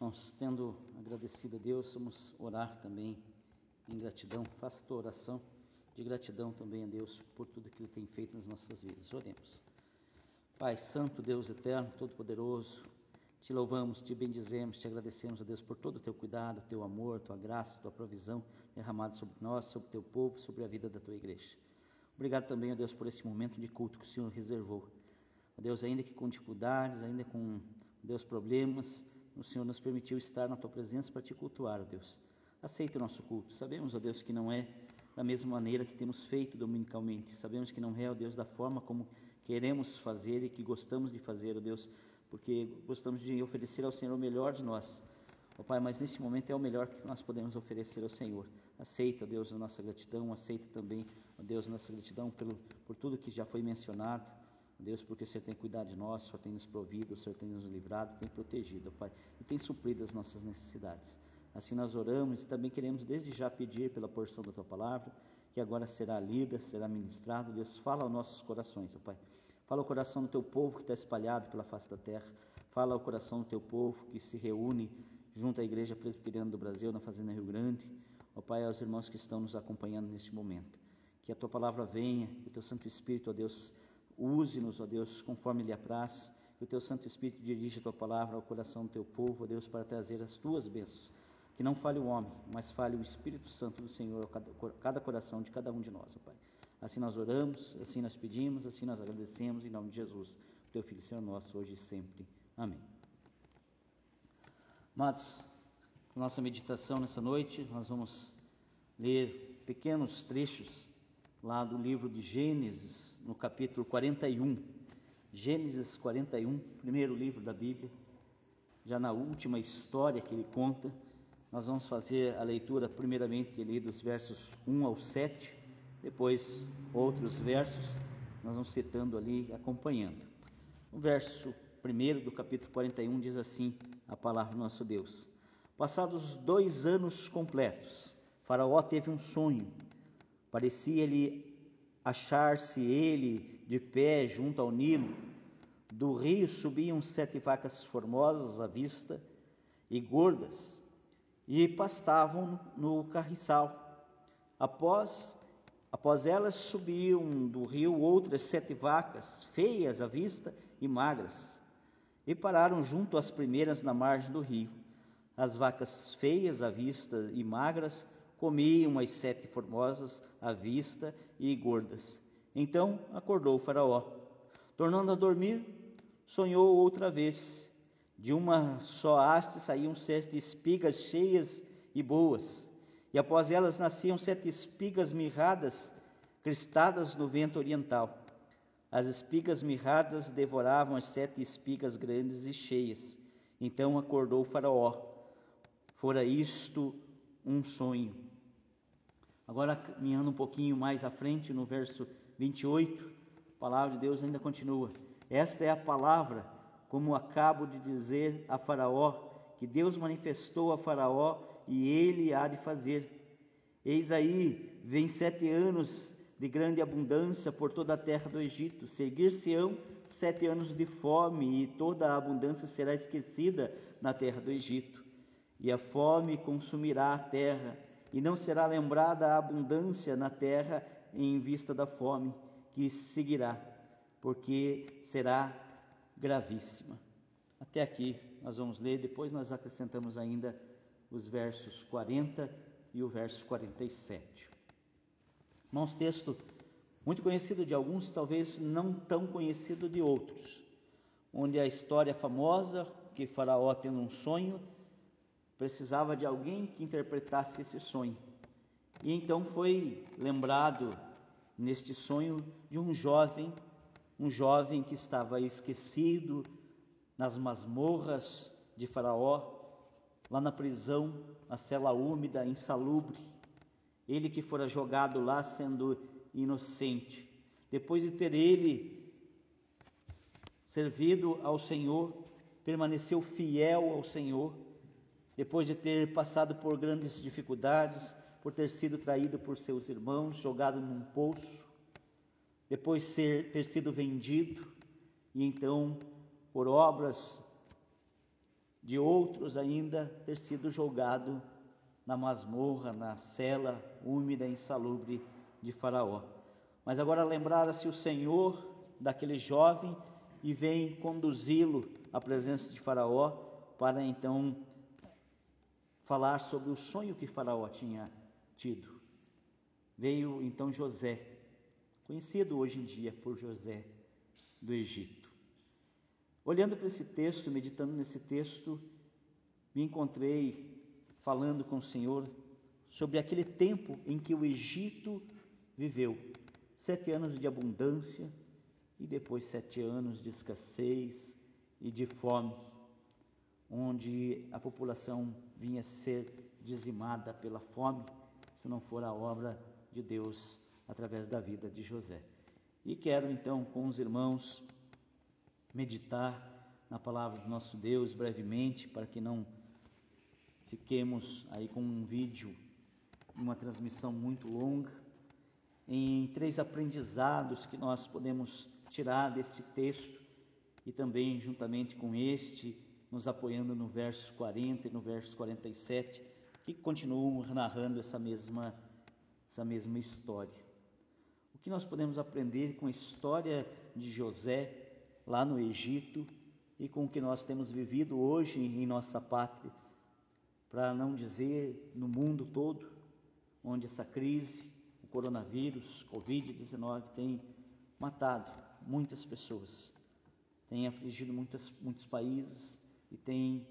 Nós, tendo agradecido a Deus, vamos orar também em gratidão. Faça tua oração de gratidão também a Deus por tudo que Ele tem feito nas nossas vidas. Oremos. Pai Santo, Deus eterno, todo-poderoso, te louvamos, te bendizemos, te agradecemos a Deus por todo o teu cuidado, teu amor, tua graça, tua provisão derramada sobre nós, sobre o teu povo, sobre a vida da tua igreja. Obrigado também, a Deus, por esse momento de culto que o Senhor reservou. A Deus, ainda que com dificuldades, ainda com, Deus, problemas, o Senhor nos permitiu estar na tua presença para te cultuar, Deus. Aceita o nosso culto. Sabemos, ó Deus, que não é da mesma maneira que temos feito dominicalmente. Sabemos que não é, ó Deus, da forma como queremos fazer e que gostamos de fazer, ó Deus, porque gostamos de oferecer ao Senhor o melhor de nós. Ó Pai, mas nesse momento é o melhor que nós podemos oferecer ao Senhor. Aceita, ó Deus, a nossa gratidão, aceita também, ó Deus, a nossa gratidão pelo, por tudo que já foi mencionado. Deus, porque o Senhor tem cuidado de nós, o Senhor tem nos provido, o Senhor tem nos livrado, tem protegido, Pai, e tem suprido as nossas necessidades. Assim nós oramos e também queremos desde já pedir pela porção da Tua palavra, que agora será lida, será ministrada. Deus, fala aos nossos corações, ó Pai. Fala ao coração do Teu povo que está espalhado pela face da terra. Fala ao coração do Teu povo que se reúne junto à Igreja Presbiteriana do Brasil, na Fazenda Rio Grande. Ó Pai, aos irmãos que estão nos acompanhando neste momento. Que a Tua palavra venha, que o Teu Santo Espírito, ó Deus, Use-nos, ó Deus, conforme lhe apraz, que o teu Santo Espírito dirija a tua palavra ao coração do teu povo, ó Deus, para trazer as tuas bênçãos. Que não fale o homem, mas fale o Espírito Santo do Senhor a cada, coração de cada um de nós, ó Pai. Assim nós oramos, assim nós pedimos, assim nós agradecemos, em nome de Jesus, teu Filho, Senhor nosso, hoje e sempre. Amém. Amados, nossa meditação nessa noite, nós vamos ler pequenos trechos lá do livro de Gênesis, no capítulo 41. Gênesis 41, primeiro livro da Bíblia, já na última história que ele conta. Nós vamos fazer a leitura, primeiramente, ali dos versos 1 ao 7, depois outros versos, nós vamos citando ali, acompanhando. O verso primeiro do capítulo 41 diz assim: a palavra do nosso Deus. Passados dois anos completos, Faraó teve um sonho Parecia-lhe achar-se ele de pé junto ao Nilo. Do rio subiam sete vacas formosas à vista e gordas, e pastavam no carriçal. Após, após elas subiam do rio outras sete vacas, feias à vista e magras, e pararam junto às primeiras na margem do rio. As vacas feias à vista e magras comiam as sete formosas à vista e gordas. Então acordou o Faraó. Tornando a dormir, sonhou outra vez. De uma só haste saíam sete espigas cheias e boas, e após elas nasciam sete espigas mirradas, cristadas no vento oriental. As espigas mirradas devoravam as sete espigas grandes e cheias. Então acordou o Faraó. Fora isto um sonho. Agora, caminhando um pouquinho mais à frente, no verso 28, a palavra de Deus ainda continua. Esta é a palavra, como acabo de dizer a Faraó, que Deus manifestou a Faraó e ele há de fazer. Eis aí, vem sete anos de grande abundância por toda a terra do Egito. Seguir-se-ão sete anos de fome, e toda a abundância será esquecida na terra do Egito. E a fome consumirá a terra, e não será lembrada a abundância na terra em vista da fome que seguirá, porque será gravíssima. Até aqui nós vamos ler, depois nós acrescentamos ainda os versos 40 e o verso 47. Irmãos, texto muito conhecido de alguns, talvez não tão conhecido de outros, onde a história famosa que Faraó tendo um sonho precisava de alguém que interpretasse esse sonho. E então foi lembrado neste sonho de um jovem, um jovem que estava esquecido nas masmorras de Faraó, lá na prisão, na cela úmida, insalubre. Ele que fora jogado lá sendo inocente. Depois de ter ele servido ao Senhor, permaneceu fiel ao Senhor depois de ter passado por grandes dificuldades, por ter sido traído por seus irmãos, jogado num poço, depois ser, ter sido vendido, e então, por obras de outros ainda ter sido jogado na masmorra, na cela úmida e insalubre de Faraó. Mas agora lembrara-se o Senhor daquele jovem e vem conduzi-lo à presença de Faraó para então falar sobre o sonho que Faraó tinha tido. Veio então José, conhecido hoje em dia por José do Egito. Olhando para esse texto, meditando nesse texto, me encontrei falando com o Senhor sobre aquele tempo em que o Egito viveu sete anos de abundância e depois sete anos de escassez e de fome, onde a população vinha ser dizimada pela fome, se não for a obra de Deus através da vida de José. E quero então com os irmãos meditar na palavra do nosso Deus brevemente, para que não fiquemos aí com um vídeo, uma transmissão muito longa, em três aprendizados que nós podemos tirar deste texto e também juntamente com este, nos apoiando no verso 40 e no verso 47, que continuam narrando essa mesma, essa mesma história. O que nós podemos aprender com a história de José lá no Egito e com o que nós temos vivido hoje em nossa pátria, para não dizer no mundo todo, onde essa crise, o coronavírus, Covid-19 tem matado muitas pessoas, tem afligido muitas, muitos países e tem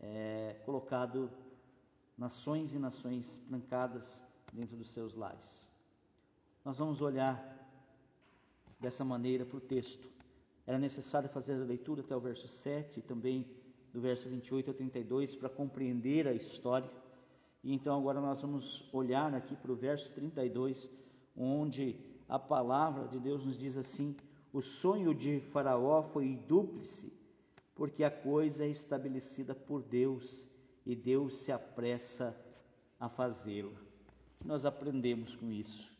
é, colocado nações e nações trancadas dentro dos seus lares. Nós vamos olhar dessa maneira para o texto. Era necessário fazer a leitura até o verso 7 e também do verso 28 ao 32 para compreender a história. E então agora nós vamos olhar aqui para o verso 32, onde a palavra de Deus nos diz assim: O sonho de Faraó foi dúplice, porque a coisa é estabelecida por Deus e Deus se apressa a fazê-la. Nós aprendemos com isso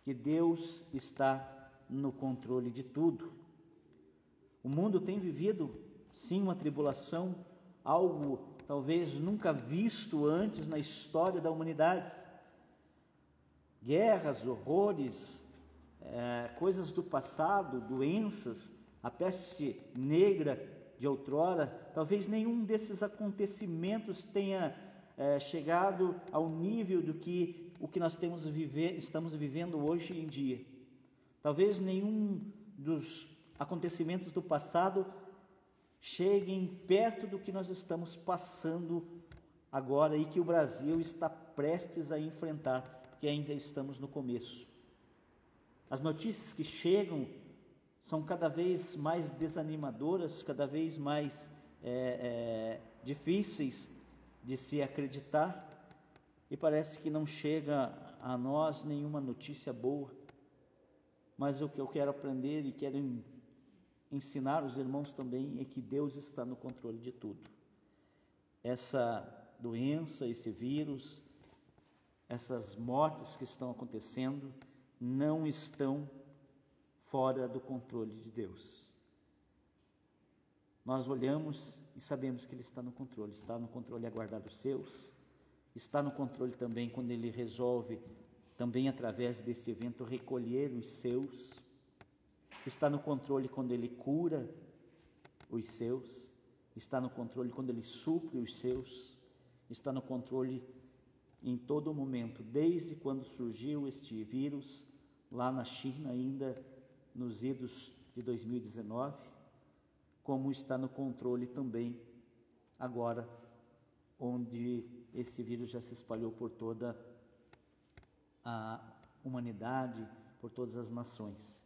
que Deus está no controle de tudo. O mundo tem vivido, sim, uma tribulação, algo talvez nunca visto antes na história da humanidade. Guerras, horrores, é, coisas do passado, doenças, a peste negra de outrora, talvez nenhum desses acontecimentos tenha é, chegado ao nível do que o que nós temos estamos vivendo hoje em dia. Talvez nenhum dos acontecimentos do passado cheguem perto do que nós estamos passando agora e que o Brasil está prestes a enfrentar, que ainda estamos no começo. As notícias que chegam são cada vez mais desanimadoras, cada vez mais é, é, difíceis de se acreditar e parece que não chega a nós nenhuma notícia boa. Mas o que eu quero aprender e quero ensinar os irmãos também é que Deus está no controle de tudo. Essa doença, esse vírus, essas mortes que estão acontecendo, não estão fora do controle de Deus. Nós olhamos e sabemos que Ele está no controle, está no controle a guardar os seus, está no controle também quando Ele resolve, também através desse evento, recolher os seus, está no controle quando Ele cura os seus, está no controle quando Ele supre os seus, está no controle em todo momento, desde quando surgiu este vírus lá na China, ainda nos idos de 2019, como está no controle também agora, onde esse vírus já se espalhou por toda a humanidade, por todas as nações.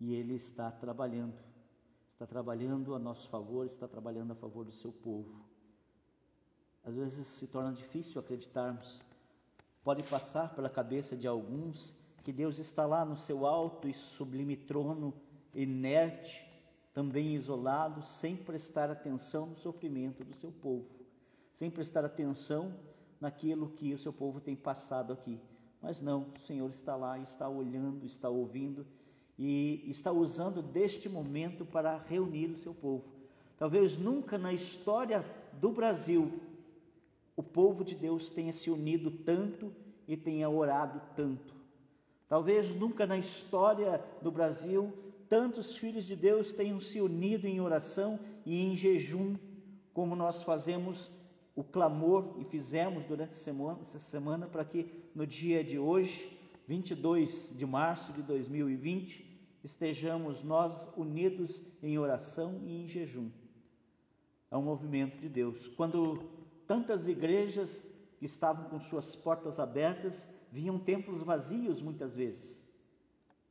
E ele está trabalhando, está trabalhando a nosso favor, está trabalhando a favor do seu povo. Às vezes se torna difícil acreditarmos, pode passar pela cabeça de alguns que Deus está lá no seu alto e sublime trono, inerte, também isolado, sem prestar atenção no sofrimento do seu povo, sem prestar atenção naquilo que o seu povo tem passado aqui. Mas não, o Senhor está lá, está olhando, está ouvindo e está usando deste momento para reunir o seu povo. Talvez nunca na história do Brasil o povo de Deus tenha se unido tanto e tenha orado tanto. Talvez nunca na história do Brasil tantos filhos de Deus tenham se unido em oração e em jejum, como nós fazemos o clamor e fizemos durante essa semana para que no dia de hoje, 22 de março de 2020, estejamos nós unidos em oração e em jejum. É um movimento de Deus. Quando tantas igrejas estavam com suas portas abertas, viam templos vazios muitas vezes,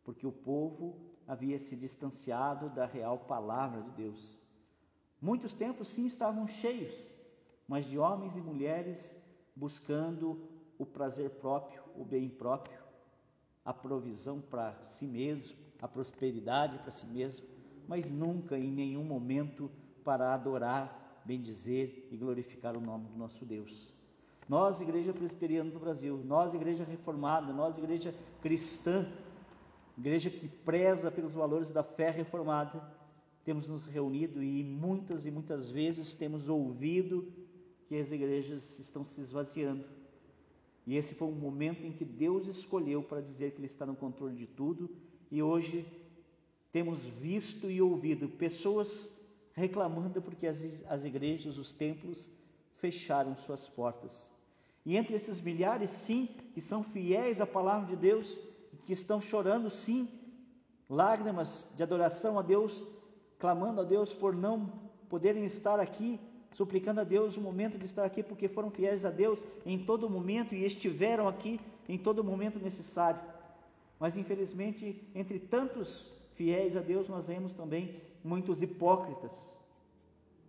porque o povo havia se distanciado da real palavra de Deus. Muitos templos sim estavam cheios, mas de homens e mulheres buscando o prazer próprio, o bem próprio, a provisão para si mesmo, a prosperidade para si mesmo, mas nunca em nenhum momento para adorar, bendizer e glorificar o nome do nosso Deus. Nós, Igreja Presbiteriana do Brasil, nós, Igreja Reformada, nós, Igreja Cristã, igreja que preza pelos valores da fé reformada, temos nos reunido e muitas e muitas vezes temos ouvido que as igrejas estão se esvaziando. E esse foi um momento em que Deus escolheu para dizer que Ele está no controle de tudo, e hoje temos visto e ouvido pessoas reclamando porque as, as igrejas, os templos, fecharam suas portas. E entre esses milhares, sim, que são fiéis à palavra de Deus, que estão chorando, sim, lágrimas de adoração a Deus, clamando a Deus por não poderem estar aqui, suplicando a Deus o momento de estar aqui, porque foram fiéis a Deus em todo momento e estiveram aqui em todo momento necessário. Mas infelizmente, entre tantos fiéis a Deus, nós vemos também muitos hipócritas,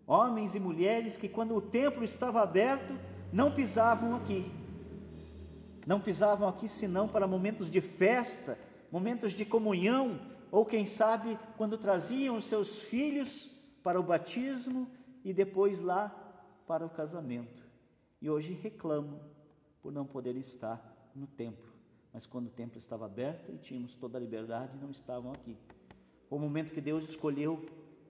homens e mulheres que, quando o templo estava aberto, não pisavam aqui, não pisavam aqui senão para momentos de festa, momentos de comunhão, ou quem sabe quando traziam os seus filhos para o batismo e depois lá para o casamento. E hoje reclamam por não poder estar no templo. Mas quando o templo estava aberto e tínhamos toda a liberdade, não estavam aqui. Foi o momento que Deus escolheu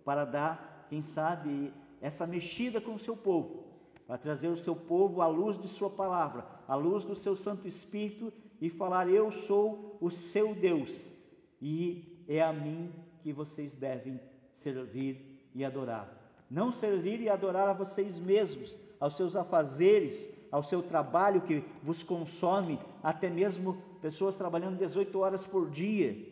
para dar, quem sabe, essa mexida com o seu povo, para trazer o seu povo à luz de Sua palavra, à luz do seu Santo Espírito e falar: Eu sou o seu Deus e é a mim que vocês devem servir e adorar não servir e adorar a vocês mesmos, aos seus afazeres, ao seu trabalho que vos consome, até mesmo pessoas trabalhando 18 horas por dia.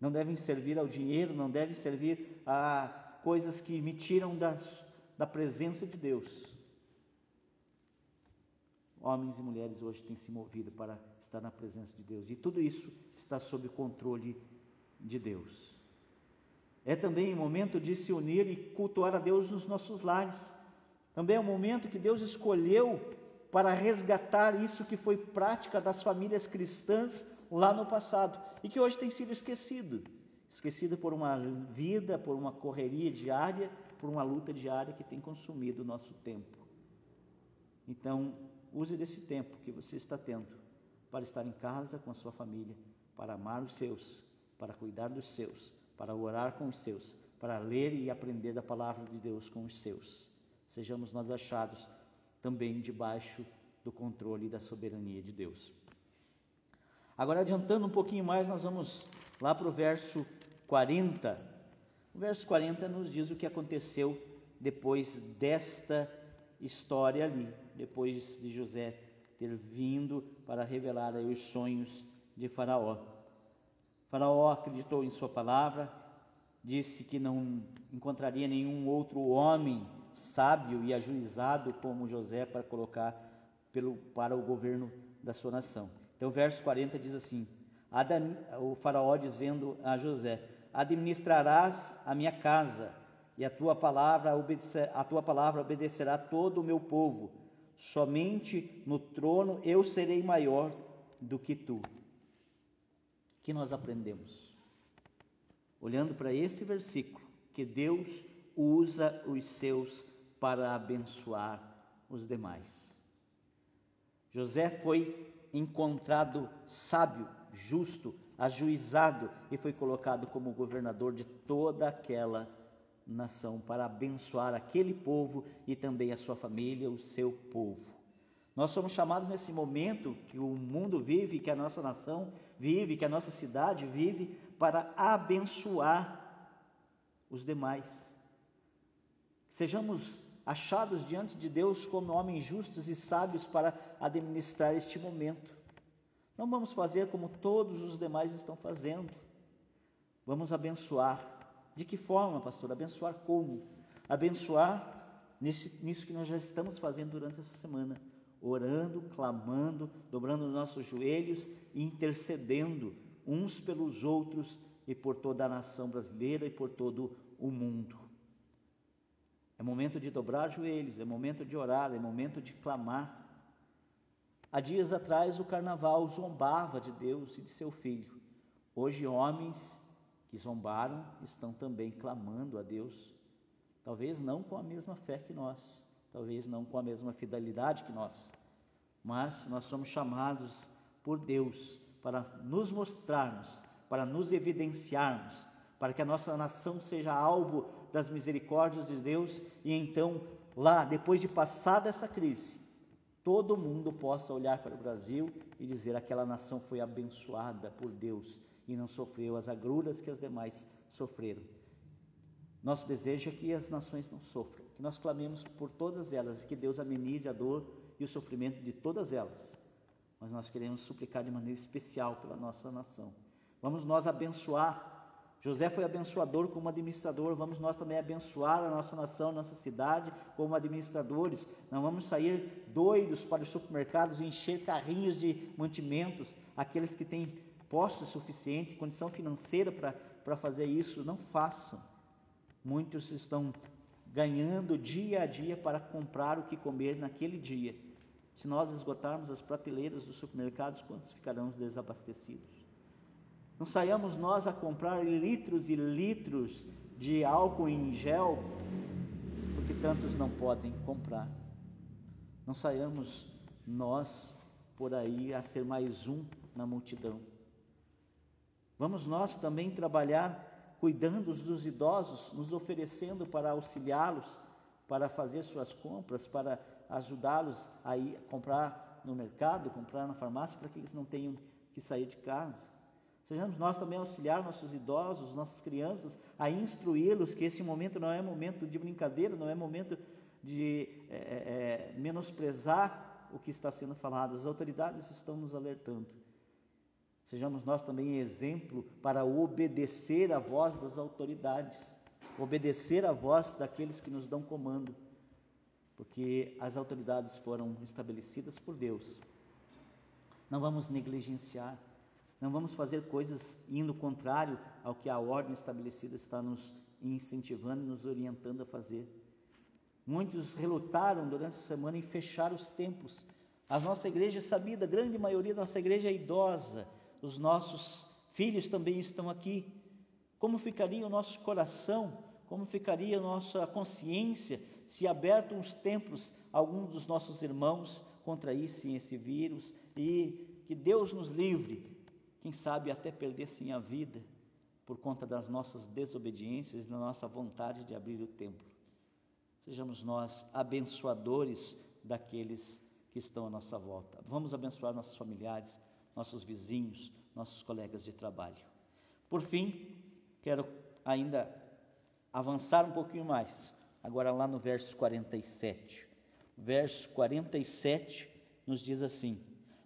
Não devem servir ao dinheiro, não devem servir a coisas que me tiram das, da presença de Deus. Homens e mulheres hoje têm se movido para estar na presença de Deus, e tudo isso está sob o controle de Deus. É também o momento de se unir e cultuar a Deus nos nossos lares. Também é o momento que Deus escolheu para resgatar isso que foi prática das famílias cristãs lá no passado e que hoje tem sido esquecido esquecido por uma vida, por uma correria diária, por uma luta diária que tem consumido o nosso tempo. Então, use desse tempo que você está tendo para estar em casa com a sua família, para amar os seus, para cuidar dos seus, para orar com os seus, para ler e aprender da palavra de Deus com os seus. Sejamos nós achados também debaixo do controle e da soberania de Deus. Agora, adiantando um pouquinho mais, nós vamos lá para o verso 40. O verso 40 nos diz o que aconteceu depois desta história ali, depois de José ter vindo para revelar aí os sonhos de Faraó. Faraó acreditou em sua palavra, disse que não encontraria nenhum outro homem sábio e ajuizado como José para colocar pelo, para o governo da sua nação. Então, o verso 40 diz assim: o Faraó dizendo a José: Administrarás a minha casa, e a tua palavra obedecer, a tua palavra obedecerá todo o meu povo. Somente no trono eu serei maior do que tu que nós aprendemos? Olhando para esse versículo, que Deus usa os seus para abençoar os demais. José foi encontrado sábio, justo, ajuizado e foi colocado como governador de toda aquela nação, para abençoar aquele povo e também a sua família, o seu povo. Nós somos chamados nesse momento que o mundo vive, que a nossa nação vive, que a nossa cidade vive, para abençoar os demais. Sejamos achados diante de Deus como homens justos e sábios para administrar este momento. Não vamos fazer como todos os demais estão fazendo. Vamos abençoar. De que forma, pastor? Abençoar como? Abençoar nesse, nisso que nós já estamos fazendo durante essa semana orando, clamando, dobrando os nossos joelhos e intercedendo uns pelos outros e por toda a nação brasileira e por todo o mundo. É momento de dobrar joelhos, é momento de orar, é momento de clamar. Há dias atrás o carnaval zombava de Deus e de seu filho. Hoje, homens que zombaram estão também clamando a Deus, talvez não com a mesma fé que nós, talvez não com a mesma fidelidade que nós, mas nós somos chamados por Deus para nos mostrarmos, para nos evidenciarmos, para que a nossa nação seja alvo das misericórdias de Deus e então, lá, depois de passar dessa crise, todo mundo possa olhar para o Brasil e dizer: aquela nação foi abençoada por Deus e não sofreu as agruras que as demais sofreram. Nosso desejo é que as nações não sofram, que nós clamemos por todas elas, que Deus amenize a dor e o sofrimento de todas elas. Mas nós queremos suplicar de maneira especial pela nossa nação. Vamos nós abençoar. José foi abençoador como administrador, vamos nós também abençoar a nossa nação, nossa cidade como administradores. Não vamos sair doidos para os supermercados e encher carrinhos de mantimentos, aqueles que têm posse suficiente, condição financeira para fazer isso, não façam. Muitos estão ganhando dia a dia para comprar o que comer naquele dia. Se nós esgotarmos as prateleiras dos supermercados, quantos ficarão desabastecidos? Não saiamos nós a comprar litros e litros de álcool em gel, porque tantos não podem comprar. Não saiamos nós por aí a ser mais um na multidão. Vamos nós também trabalhar cuidando dos idosos, nos oferecendo para auxiliá-los, para fazer suas compras, para ajudá-los a ir comprar no mercado, comprar na farmácia, para que eles não tenham que sair de casa. Sejamos nós também auxiliar nossos idosos, nossas crianças, a instruí-los que esse momento não é momento de brincadeira, não é momento de é, é, menosprezar o que está sendo falado. As autoridades estão nos alertando. Sejamos nós também exemplo para obedecer a voz das autoridades, obedecer a voz daqueles que nos dão comando, porque as autoridades foram estabelecidas por Deus. Não vamos negligenciar, não vamos fazer coisas indo contrário ao que a ordem estabelecida está nos incentivando e nos orientando a fazer. Muitos relutaram durante a semana em fechar os templos. A nossa igreja é sabida, a grande maioria da nossa igreja é idosa os nossos filhos também estão aqui. Como ficaria o nosso coração? Como ficaria a nossa consciência se abertos os templos alguns dos nossos irmãos contraíssem esse vírus e que Deus nos livre, quem sabe até perdessem a vida por conta das nossas desobediências e da nossa vontade de abrir o templo. Sejamos nós abençoadores daqueles que estão à nossa volta. Vamos abençoar nossos familiares, nossos vizinhos, nossos colegas de trabalho. Por fim, quero ainda avançar um pouquinho mais, agora lá no verso 47. Verso 47 nos diz assim: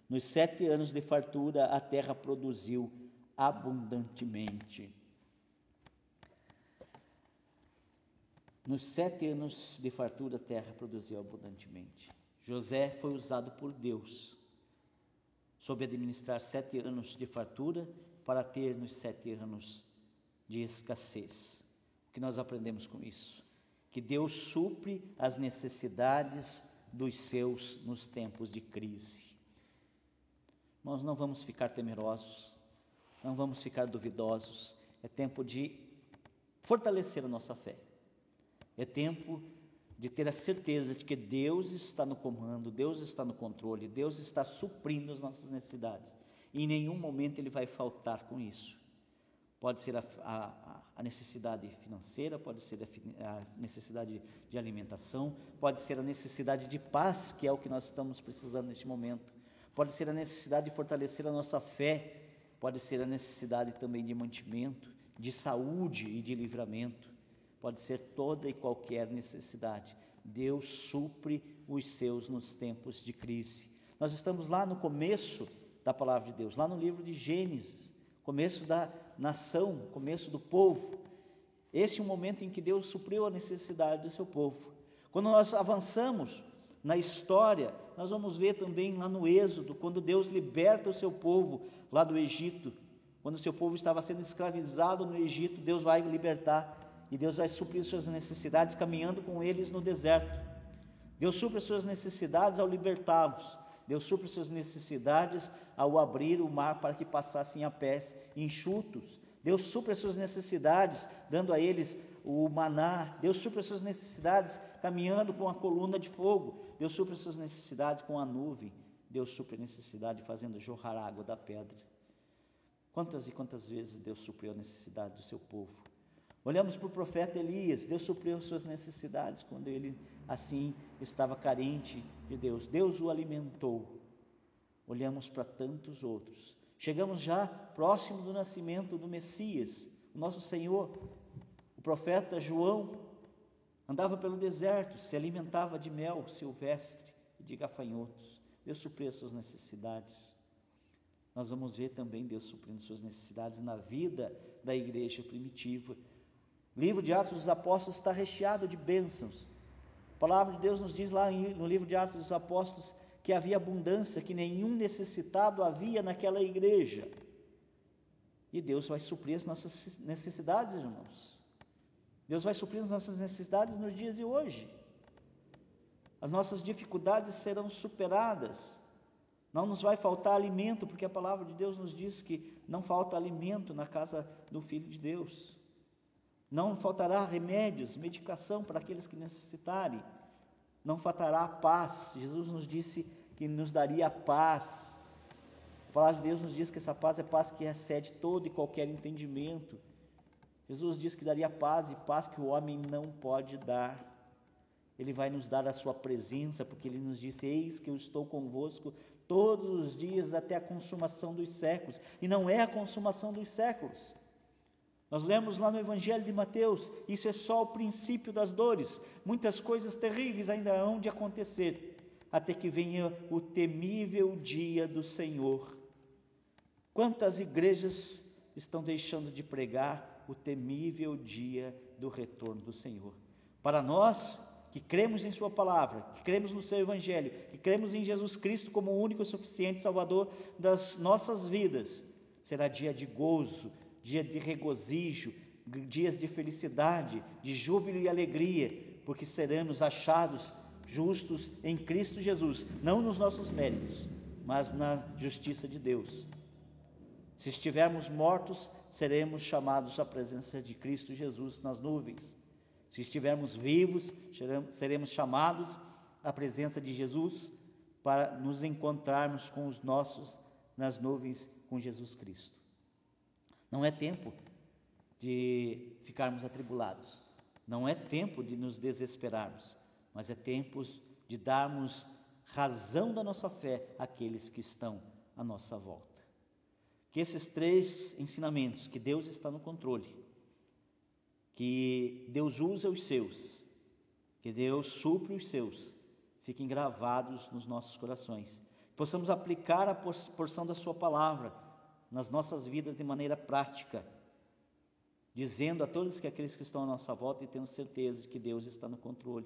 Nos sete anos de fartura a terra produziu abundantemente. Nos sete anos de fartura a terra produziu abundantemente. José foi usado por Deus soube administrar sete anos de fartura para ter nos sete anos de escassez. O que nós aprendemos com isso? Que Deus supre as necessidades dos seus nos tempos de crise. Nós não vamos ficar temerosos, não vamos ficar duvidosos. É tempo de fortalecer a nossa fé. É tempo de ter a certeza de que Deus está no comando, Deus está no controle, Deus está suprindo as nossas necessidades. E em nenhum momento Ele vai faltar com isso. Pode ser a, a, a necessidade financeira, pode ser a necessidade de alimentação, pode ser a necessidade de paz, que é o que nós estamos precisando neste momento, pode ser a necessidade de fortalecer a nossa fé, pode ser a necessidade também de mantimento, de saúde e de livramento, pode ser toda e qualquer necessidade. Deus supre os seus nos tempos de crise. Nós estamos lá no começo da palavra de Deus, lá no livro de Gênesis, começo da nação, começo do povo. Esse é o momento em que Deus supriu a necessidade do seu povo. Quando nós avançamos na história, nós vamos ver também lá no Êxodo, quando Deus liberta o seu povo lá do Egito, quando o seu povo estava sendo escravizado no Egito, Deus vai libertar e Deus vai suprir suas necessidades caminhando com eles no deserto. Deus supre as suas necessidades ao libertá-los. Deus supre suas necessidades ao abrir o mar para que passassem a pés enxutos. Deus supre as suas necessidades, dando a eles o maná. Deus supre as suas necessidades caminhando com a coluna de fogo. Deus supre as suas necessidades com a nuvem. Deus supre a necessidade fazendo jorrar água da pedra. Quantas e quantas vezes Deus supriu a necessidade do seu povo? Olhamos para o profeta Elias, Deus supriu suas necessidades quando ele assim estava carente de Deus. Deus o alimentou. Olhamos para tantos outros. Chegamos já próximo do nascimento do Messias, o nosso Senhor. O profeta João andava pelo deserto, se alimentava de mel silvestre e de gafanhotos. Deus supriu suas necessidades. Nós vamos ver também Deus suprindo suas necessidades na vida da igreja primitiva. O livro de Atos dos Apóstolos está recheado de bênçãos. A palavra de Deus nos diz lá no livro de Atos dos Apóstolos que havia abundância, que nenhum necessitado havia naquela igreja. E Deus vai suprir as nossas necessidades, irmãos. Deus vai suprir as nossas necessidades nos dias de hoje. As nossas dificuldades serão superadas. Não nos vai faltar alimento, porque a palavra de Deus nos diz que não falta alimento na casa do Filho de Deus. Não faltará remédios, medicação para aqueles que necessitarem. Não faltará paz. Jesus nos disse que nos daria paz. A palavra de Deus nos diz que essa paz é paz que excede todo e qualquer entendimento. Jesus disse que daria paz e paz que o homem não pode dar. Ele vai nos dar a sua presença, porque ele nos disse: Eis que eu estou convosco todos os dias até a consumação dos séculos. E não é a consumação dos séculos. Nós lemos lá no Evangelho de Mateus, isso é só o princípio das dores. Muitas coisas terríveis ainda hão de acontecer, até que venha o temível dia do Senhor. Quantas igrejas estão deixando de pregar o temível dia do retorno do Senhor? Para nós que cremos em Sua palavra, que cremos no Seu Evangelho, que cremos em Jesus Cristo como o único e suficiente Salvador das nossas vidas, será dia de gozo, dia de regozijo, dias de felicidade, de júbilo e alegria, porque seremos achados justos em Cristo Jesus, não nos nossos méritos, mas na justiça de Deus. Se estivermos mortos, seremos chamados à presença de Cristo Jesus nas nuvens. Se estivermos vivos, seremos chamados à presença de Jesus para nos encontrarmos com os nossos nas nuvens com Jesus Cristo. Não é tempo de ficarmos atribulados, não é tempo de nos desesperarmos, mas é tempo de darmos razão da nossa fé àqueles que estão à nossa volta. Que esses três ensinamentos, que Deus está no controle, que Deus usa os seus, que Deus supre os seus, fiquem gravados nos nossos corações. Possamos aplicar a porção da Sua palavra nas nossas vidas de maneira prática, dizendo a todos que aqueles que estão à nossa volta e tendo certeza de que Deus está no controle,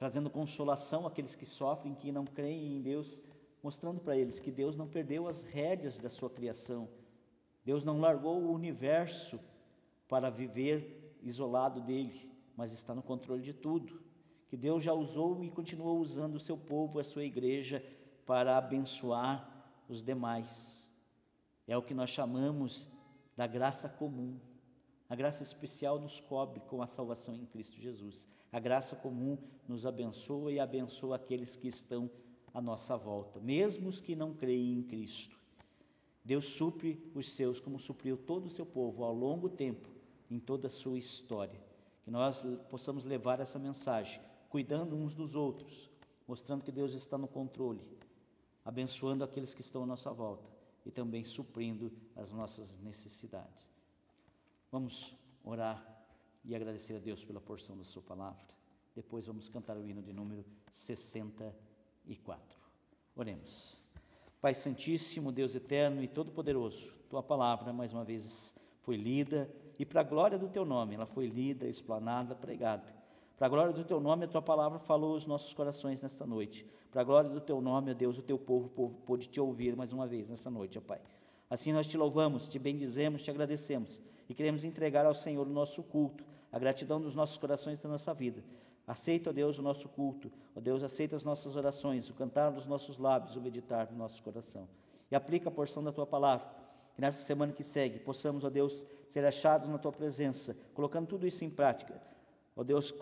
trazendo consolação àqueles que sofrem, que não creem em Deus, mostrando para eles que Deus não perdeu as rédeas da sua criação, Deus não largou o universo para viver isolado dele, mas está no controle de tudo. Que Deus já usou e continua usando o seu povo, a sua igreja, para abençoar os demais. É o que nós chamamos da graça comum. A graça especial nos cobre com a salvação em Cristo Jesus. A graça comum nos abençoa e abençoa aqueles que estão à nossa volta, mesmo os que não creem em Cristo. Deus supre os seus como supriu todo o seu povo ao longo tempo, em toda a sua história. Que nós possamos levar essa mensagem, cuidando uns dos outros, mostrando que Deus está no controle, abençoando aqueles que estão à nossa volta e também suprindo as nossas necessidades. Vamos orar e agradecer a Deus pela porção da Sua palavra. Depois vamos cantar o hino de número 64. Oremos. Pai Santíssimo, Deus eterno e todo-poderoso, Tua palavra mais uma vez foi lida e para a glória do Teu nome ela foi lida, explanada, pregada. Para a glória do Teu nome, a Tua palavra falou aos nossos corações nesta noite. Para a glória do Teu nome, ó Deus, o Teu povo, povo pôde Te ouvir mais uma vez nesta noite, ó Pai. Assim nós Te louvamos, Te bendizemos, Te agradecemos e queremos entregar ao Senhor o nosso culto, a gratidão dos nossos corações e da nossa vida. Aceita, ó Deus, o nosso culto. Ó Deus, aceita as nossas orações, o cantar dos nossos lábios, o meditar do nosso coração. E aplica a porção da tua palavra. Que nessa semana que segue possamos, ó Deus, ser achados na tua presença, colocando tudo isso em prática. Ó Deus,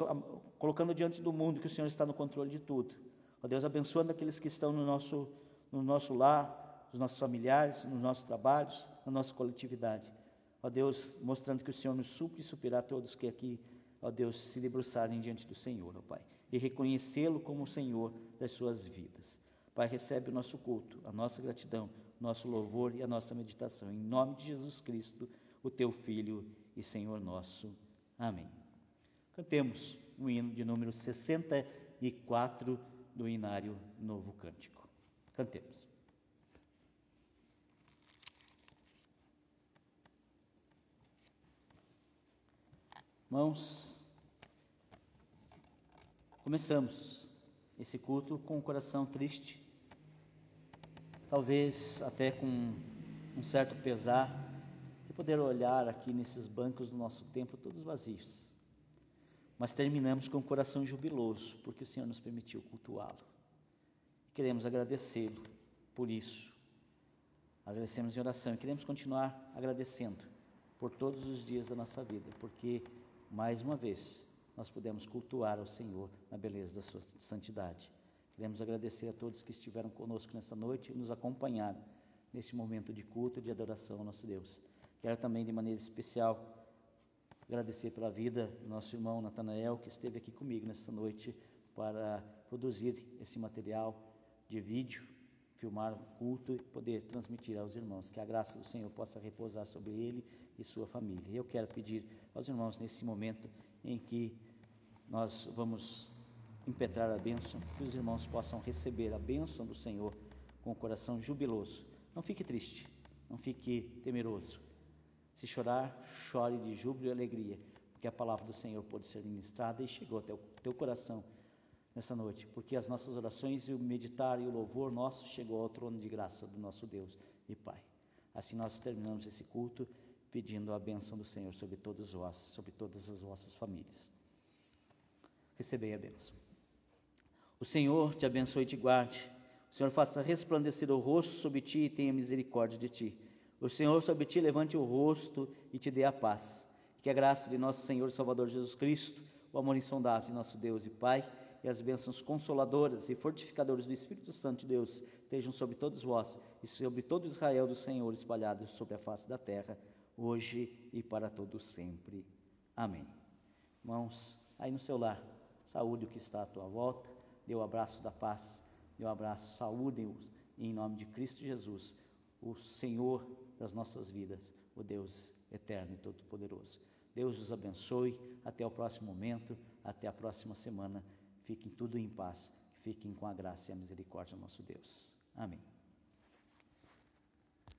colocando diante do mundo que o Senhor está no controle de tudo. Ó Deus, abençoando aqueles que estão no nosso, no nosso lar, os nossos familiares, nos nossos trabalhos, na nossa coletividade. Ó Deus, mostrando que o Senhor nos supre e suprirá todos que aqui ó Deus, se debruçarem diante do Senhor, ó Pai, e reconhecê-lo como o Senhor das suas vidas. Pai, recebe o nosso culto, a nossa gratidão, nosso louvor e a nossa meditação. Em nome de Jesus Cristo, o teu Filho e Senhor nosso. Amém. Cantemos o hino de número 64 do Inário Novo Cântico. Cantemos. Mãos Começamos esse culto com o coração triste, talvez até com um certo pesar, de poder olhar aqui nesses bancos do nosso templo todos vazios. Mas terminamos com o coração jubiloso, porque o Senhor nos permitiu cultuá-lo. Queremos agradecê-lo por isso. Agradecemos em oração e queremos continuar agradecendo por todos os dias da nossa vida, porque, mais uma vez, nós pudemos cultuar ao Senhor na beleza da sua santidade. Queremos agradecer a todos que estiveram conosco nessa noite e nos acompanharam neste momento de culto e de adoração ao nosso Deus. Quero também, de maneira especial, agradecer pela vida do nosso irmão Natanael, que esteve aqui comigo nesta noite para produzir esse material de vídeo, filmar o culto e poder transmitir aos irmãos. Que a graça do Senhor possa repousar sobre ele e sua família. Eu quero pedir aos irmãos nesse momento em que nós vamos impetrar a bênção, que os irmãos possam receber a bênção do Senhor com o coração jubiloso. Não fique triste, não fique temeroso. Se chorar, chore de júbilo e alegria, porque a palavra do Senhor pode ser ministrada e chegou até o teu coração nessa noite, porque as nossas orações e o meditar e o louvor nosso chegou ao trono de graça do nosso Deus e Pai. Assim nós terminamos esse culto pedindo a bênção do Senhor sobre todos vós, sobre todas as vossas famílias recebei a bênção. O Senhor te abençoe e te guarde. O Senhor faça resplandecer o rosto sobre ti e tenha misericórdia de ti. O Senhor sobre ti levante o rosto e te dê a paz. Que a graça de nosso Senhor Salvador Jesus Cristo, o amor insondável de nosso Deus e Pai, e as bênçãos consoladoras e fortificadoras do Espírito Santo de Deus estejam sobre todos vós e sobre todo Israel do Senhor espalhados sobre a face da terra, hoje e para todo sempre. Amém. Irmãos, aí no seu lar saúde o que está à tua volta, dê o abraço da paz, dê o abraço, saúde em nome de Cristo Jesus, o Senhor das nossas vidas, o Deus eterno e todo-poderoso. Deus os abençoe, até o próximo momento, até a próxima semana. Fiquem tudo em paz, fiquem com a graça e a misericórdia do nosso Deus. Amém.